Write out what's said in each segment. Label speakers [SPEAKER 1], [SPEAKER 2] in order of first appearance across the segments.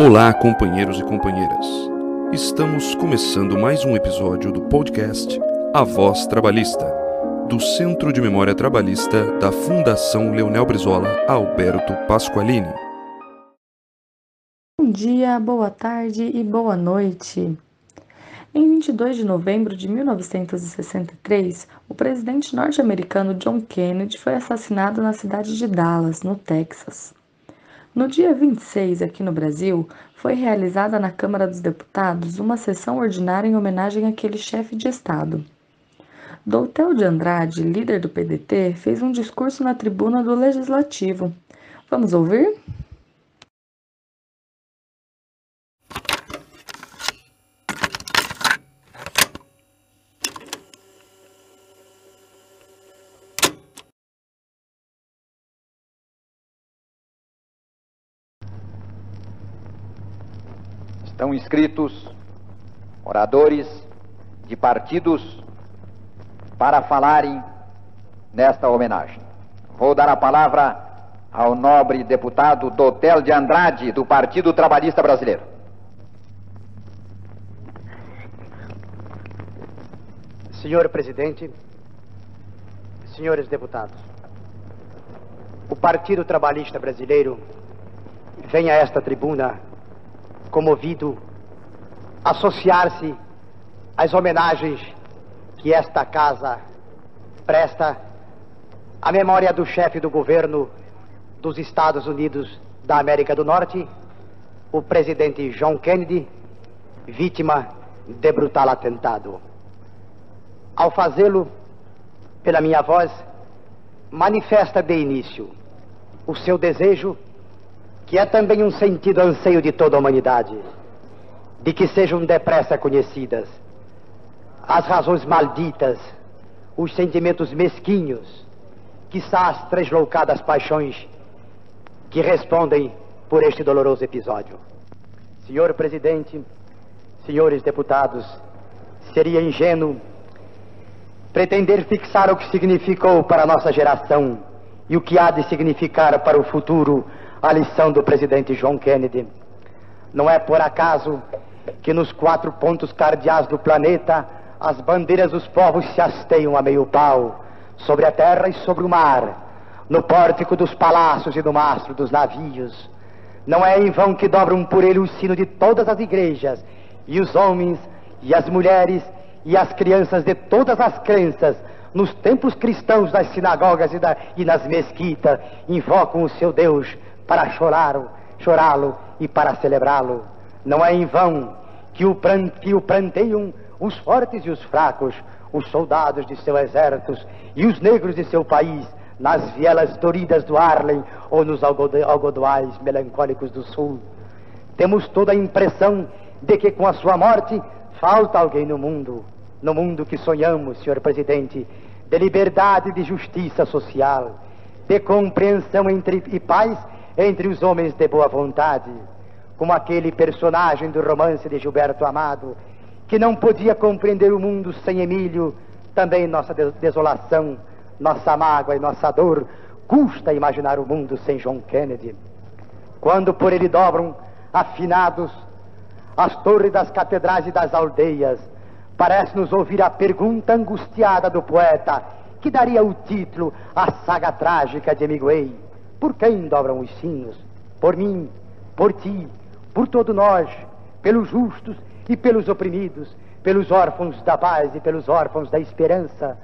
[SPEAKER 1] Olá, companheiros e companheiras. Estamos começando mais um episódio do podcast A Voz Trabalhista, do Centro de Memória Trabalhista da Fundação Leonel Brizola Alberto Pasqualini.
[SPEAKER 2] Bom dia, boa tarde e boa noite. Em 22 de novembro de 1963, o presidente norte-americano John Kennedy foi assassinado na cidade de Dallas, no Texas. No dia 26, aqui no Brasil, foi realizada na Câmara dos Deputados uma sessão ordinária em homenagem àquele chefe de Estado. Doutel de Andrade, líder do PDT, fez um discurso na tribuna do Legislativo. Vamos ouvir?
[SPEAKER 3] Estão inscritos oradores de partidos para falarem nesta homenagem. Vou dar a palavra ao nobre deputado Dotel de Andrade, do Partido Trabalhista Brasileiro.
[SPEAKER 4] Senhor presidente, senhores deputados, o Partido Trabalhista Brasileiro vem a esta tribuna comovido, associar-se às homenagens que esta casa presta à memória do chefe do governo dos Estados Unidos da América do Norte, o presidente John Kennedy, vítima de brutal atentado. Ao fazê-lo, pela minha voz, manifesta de início o seu desejo que é também um sentido anseio de toda a humanidade, de que sejam depressa conhecidas as razões malditas, os sentimentos mesquinhos, quiçá as tresloucadas paixões que respondem por este doloroso episódio. Senhor Presidente, senhores deputados, seria ingênuo pretender fixar o que significou para a nossa geração e o que há de significar para o futuro a lição do presidente John Kennedy. Não é por acaso que nos quatro pontos cardeais do planeta as bandeiras dos povos se hasteiam a meio pau, sobre a terra e sobre o mar, no pórtico dos palácios e no mastro dos navios. Não é em vão que dobram por ele o sino de todas as igrejas, e os homens, e as mulheres, e as crianças de todas as crenças, nos templos cristãos das sinagogas e, da, e nas mesquitas, invocam o seu Deus para chorá-lo, chorá-lo e para celebrá-lo. Não é em vão que o, que o pranteiam os fortes e os fracos, os soldados de seu exército e os negros de seu país, nas vielas doridas do Arlen ou nos algodoais melancólicos do sul. Temos toda a impressão de que com a sua morte falta alguém no mundo, no mundo que sonhamos, senhor presidente, de liberdade de justiça social, de compreensão entre e paz entre os homens de boa vontade, como aquele personagem do romance de Gilberto Amado, que não podia compreender o mundo sem Emílio, também nossa desolação, nossa mágoa e nossa dor, custa imaginar o mundo sem John Kennedy. Quando por ele dobram, afinados, as torres das catedrais e das aldeias, parece-nos ouvir a pergunta angustiada do poeta, que daria o título à saga trágica de Hemingway. Por quem dobram os sinos? Por mim, por ti, por todos nós, pelos justos e pelos oprimidos, pelos órfãos da paz e pelos órfãos da esperança,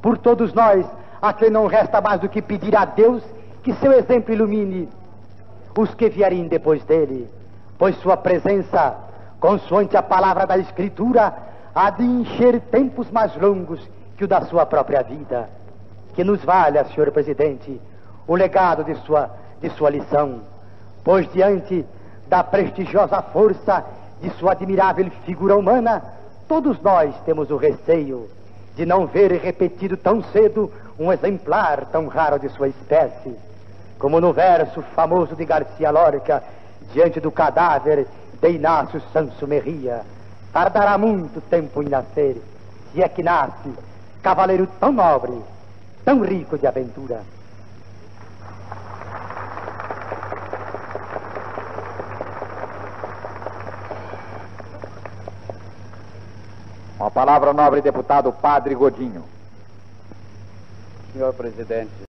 [SPEAKER 4] por todos nós, a quem não resta mais do que pedir a Deus que seu exemplo ilumine os que vierem depois dele, pois sua presença, consoante a palavra da Escritura, há de encher tempos mais longos que o da sua própria vida. Que nos valha, senhor presidente, o legado de sua, de sua lição, pois diante da prestigiosa força de sua admirável figura humana, todos nós temos o receio de não ver repetido tão cedo um exemplar tão raro de sua espécie, como no verso famoso de Garcia Lorca, diante do cadáver de Inácio Sanso Merria. Tardará muito tempo em nascer, se é que nasce, cavaleiro tão nobre, tão rico de aventura.
[SPEAKER 3] Com a palavra nobre deputado Padre Godinho.
[SPEAKER 5] Senhor presidente,